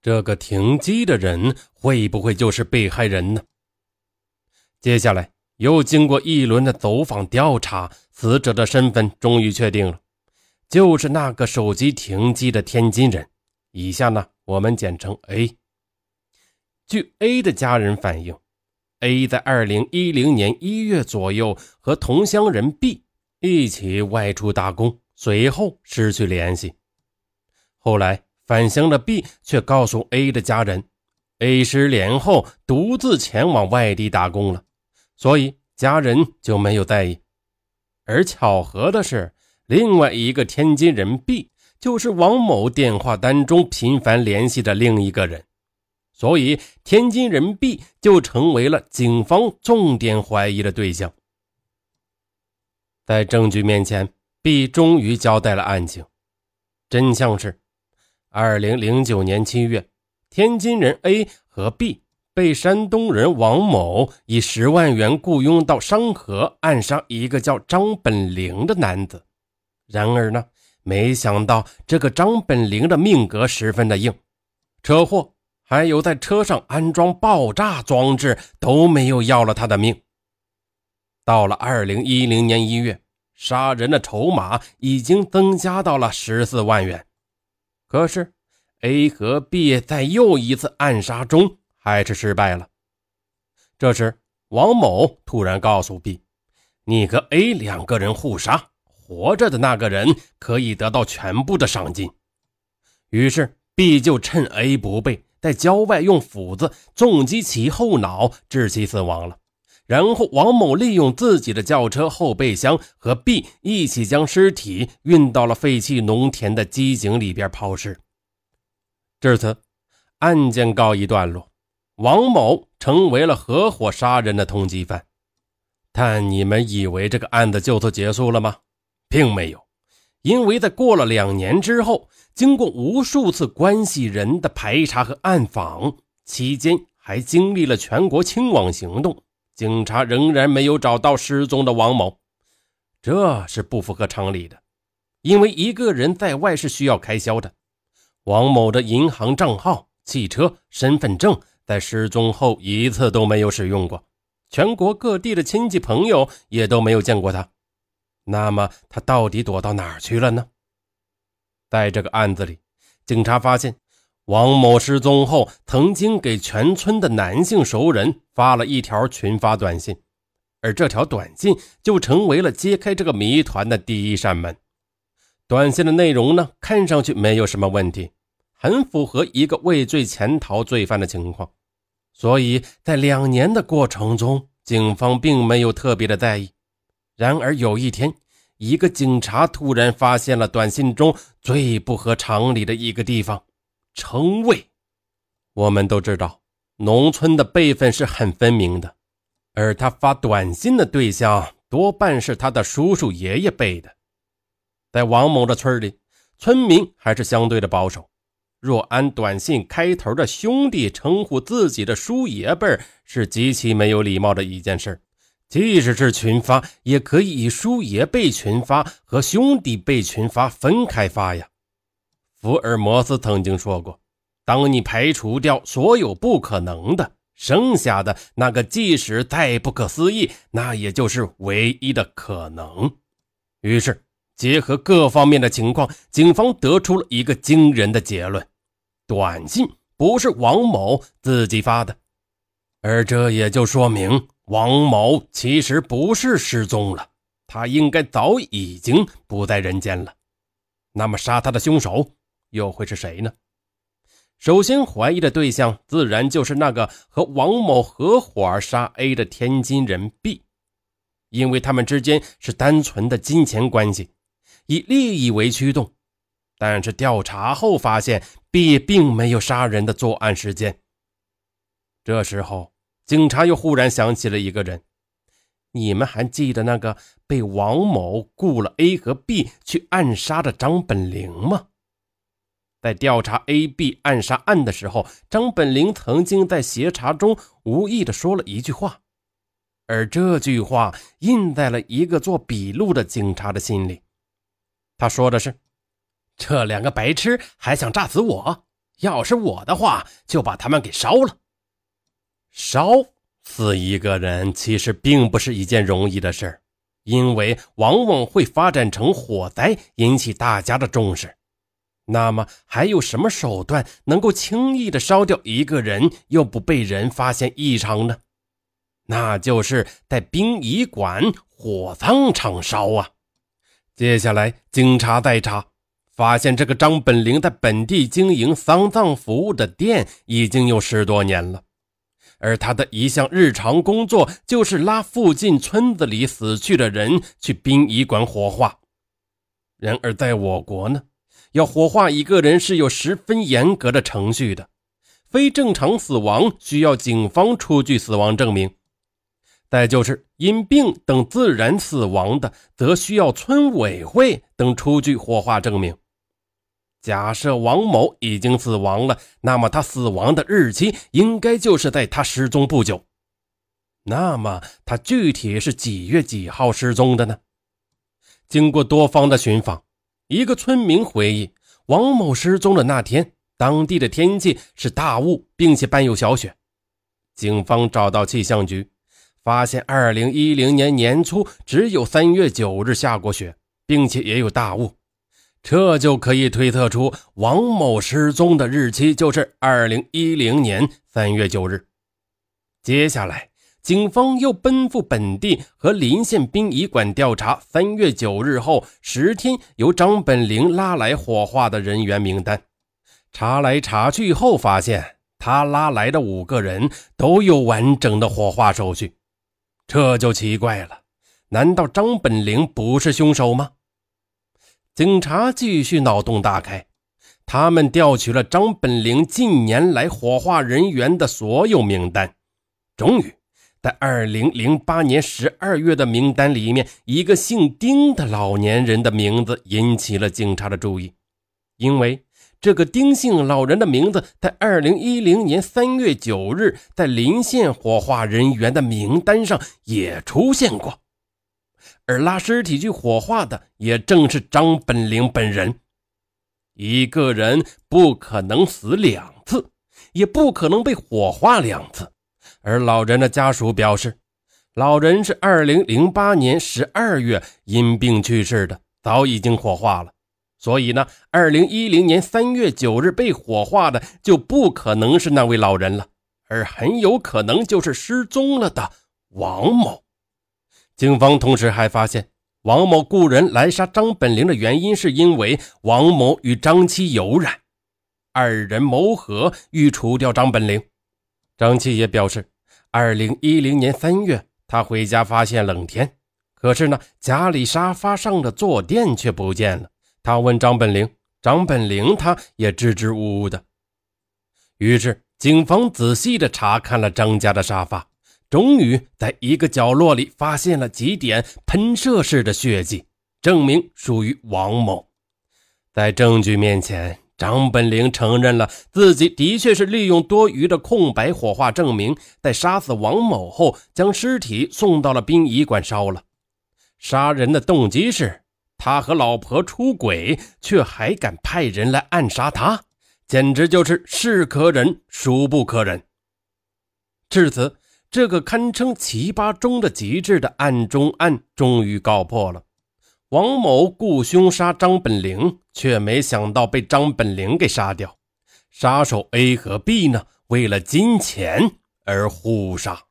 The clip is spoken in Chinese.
这个停机的人会不会就是被害人呢？接下来又经过一轮的走访调查，死者的身份终于确定了，就是那个手机停机的天津人。以下呢，我们简称 A。据 A 的家人反映，A 在二零一零年一月左右和同乡人 B 一起外出打工，随后失去联系。后来。返乡的 B 却告诉 A 的家人，A 失联后独自前往外地打工了，所以家人就没有在意。而巧合的是，另外一个天津人 B 就是王某电话单中频繁联系的另一个人，所以天津人 B 就成为了警方重点怀疑的对象。在证据面前，B 终于交代了案情，真相是。二零零九年七月，天津人 A 和 B 被山东人王某以十万元雇佣到商河暗杀一个叫张本灵的男子。然而呢，没想到这个张本灵的命格十分的硬，车祸还有在车上安装爆炸装置都没有要了他的命。到了二零一零年一月，杀人的筹码已经增加到了十四万元。可是，A 和 B 在又一次暗杀中还是失败了。这时，王某突然告诉 B：“ 你和 A 两个人互杀，活着的那个人可以得到全部的赏金。”于是，B 就趁 A 不备，在郊外用斧子重击其后脑，致其死亡了。然后，王某利用自己的轿车后备箱和 B 一起将尸体运到了废弃农田的机井里边抛尸。至此，案件告一段落，王某成为了合伙杀人的通缉犯。但你们以为这个案子就此结束了吗？并没有，因为在过了两年之后，经过无数次关系人的排查和暗访，期间还经历了全国清网行动。警察仍然没有找到失踪的王某，这是不符合常理的。因为一个人在外是需要开销的，王某的银行账号、汽车、身份证在失踪后一次都没有使用过，全国各地的亲戚朋友也都没有见过他。那么他到底躲到哪儿去了呢？在这个案子里，警察发现。王某失踪后，曾经给全村的男性熟人发了一条群发短信，而这条短信就成为了揭开这个谜团的第一扇门。短信的内容呢，看上去没有什么问题，很符合一个畏罪潜逃罪犯的情况，所以在两年的过程中，警方并没有特别的在意。然而有一天，一个警察突然发现了短信中最不合常理的一个地方。称谓，我们都知道，农村的辈分是很分明的，而他发短信的对象多半是他的叔叔爷爷辈的。在王某的村里，村民还是相对的保守，若按短信开头的兄弟称呼自己的叔爷辈是极其没有礼貌的一件事。即使是群发，也可以以叔爷辈群发和兄弟辈群发分开发呀。福尔摩斯曾经说过：“当你排除掉所有不可能的，剩下的那个，即使再不可思议，那也就是唯一的可能。”于是，结合各方面的情况，警方得出了一个惊人的结论：短信不是王某自己发的，而这也就说明王某其实不是失踪了，他应该早已经不在人间了。那么，杀他的凶手？又会是谁呢？首先怀疑的对象自然就是那个和王某合伙杀 A 的天津人 B，因为他们之间是单纯的金钱关系，以利益为驱动。但是调查后发现，B 并没有杀人的作案时间。这时候，警察又忽然想起了一个人：你们还记得那个被王某雇了 A 和 B 去暗杀的张本灵吗？在调查 A、B 暗杀案的时候，张本灵曾经在协查中无意的说了一句话，而这句话印在了一个做笔录的警察的心里。他说的是：“这两个白痴还想炸死我，要是我的话，就把他们给烧了。烧死一个人，其实并不是一件容易的事，因为往往会发展成火灾，引起大家的重视。那么，还有什么手段能够轻易的烧掉一个人，又不被人发现异常呢？那就是在殡仪馆、火葬场烧啊！接下来，警察再查，发现这个张本灵在本地经营丧葬服务的店已经有十多年了，而他的一项日常工作就是拉附近村子里死去的人去殡仪馆火化。然而，在我国呢，要火化一个人是有十分严格的程序的，非正常死亡需要警方出具死亡证明。再就是因病等自然死亡的，则需要村委会等出具火化证明。假设王某已经死亡了，那么他死亡的日期应该就是在他失踪不久。那么他具体是几月几号失踪的呢？经过多方的寻访，一个村民回忆，王某失踪的那天，当地的天气是大雾，并且伴有小雪。警方找到气象局。发现，二零一零年年初只有三月九日下过雪，并且也有大雾，这就可以推测出王某失踪的日期就是二零一零年三月九日。接下来，警方又奔赴本地和临县殡仪馆调查三月九日后十天由张本灵拉来火化的人员名单，查来查去后发现，他拉来的五个人都有完整的火化手续。这就奇怪了，难道张本灵不是凶手吗？警察继续脑洞大开，他们调取了张本灵近年来火化人员的所有名单，终于在二零零八年十二月的名单里面，一个姓丁的老年人的名字引起了警察的注意，因为。这个丁姓老人的名字，在二零一零年三月九日，在临县火化人员的名单上也出现过，而拉尸体去火化的，也正是张本灵本人。一个人不可能死两次，也不可能被火化两次。而老人的家属表示，老人是二零零八年十二月因病去世的，早已经火化了。所以呢，二零一零年三月九日被火化的就不可能是那位老人了，而很有可能就是失踪了的王某。警方同时还发现，王某雇人来杀张本灵的原因是因为王某与张妻有染，二人谋合欲除掉张本灵。张七也表示，二零一零年三月他回家发现冷天，可是呢，家里沙发上的坐垫却不见了。他问张本玲，张本玲他也支支吾吾的。于是，警方仔细的查看了张家的沙发，终于在一个角落里发现了几点喷射式的血迹，证明属于王某。在证据面前，张本灵承认了自己的确是利用多余的空白火化证明，在杀死王某后，将尸体送到了殡仪馆烧了。杀人的动机是。他和老婆出轨，却还敢派人来暗杀他，简直就是是可忍孰不可忍。至此，这个堪称奇葩中的极致的案中案终于告破了。王某雇凶杀张本灵，却没想到被张本灵给杀掉。杀手 A 和 B 呢？为了金钱而互杀。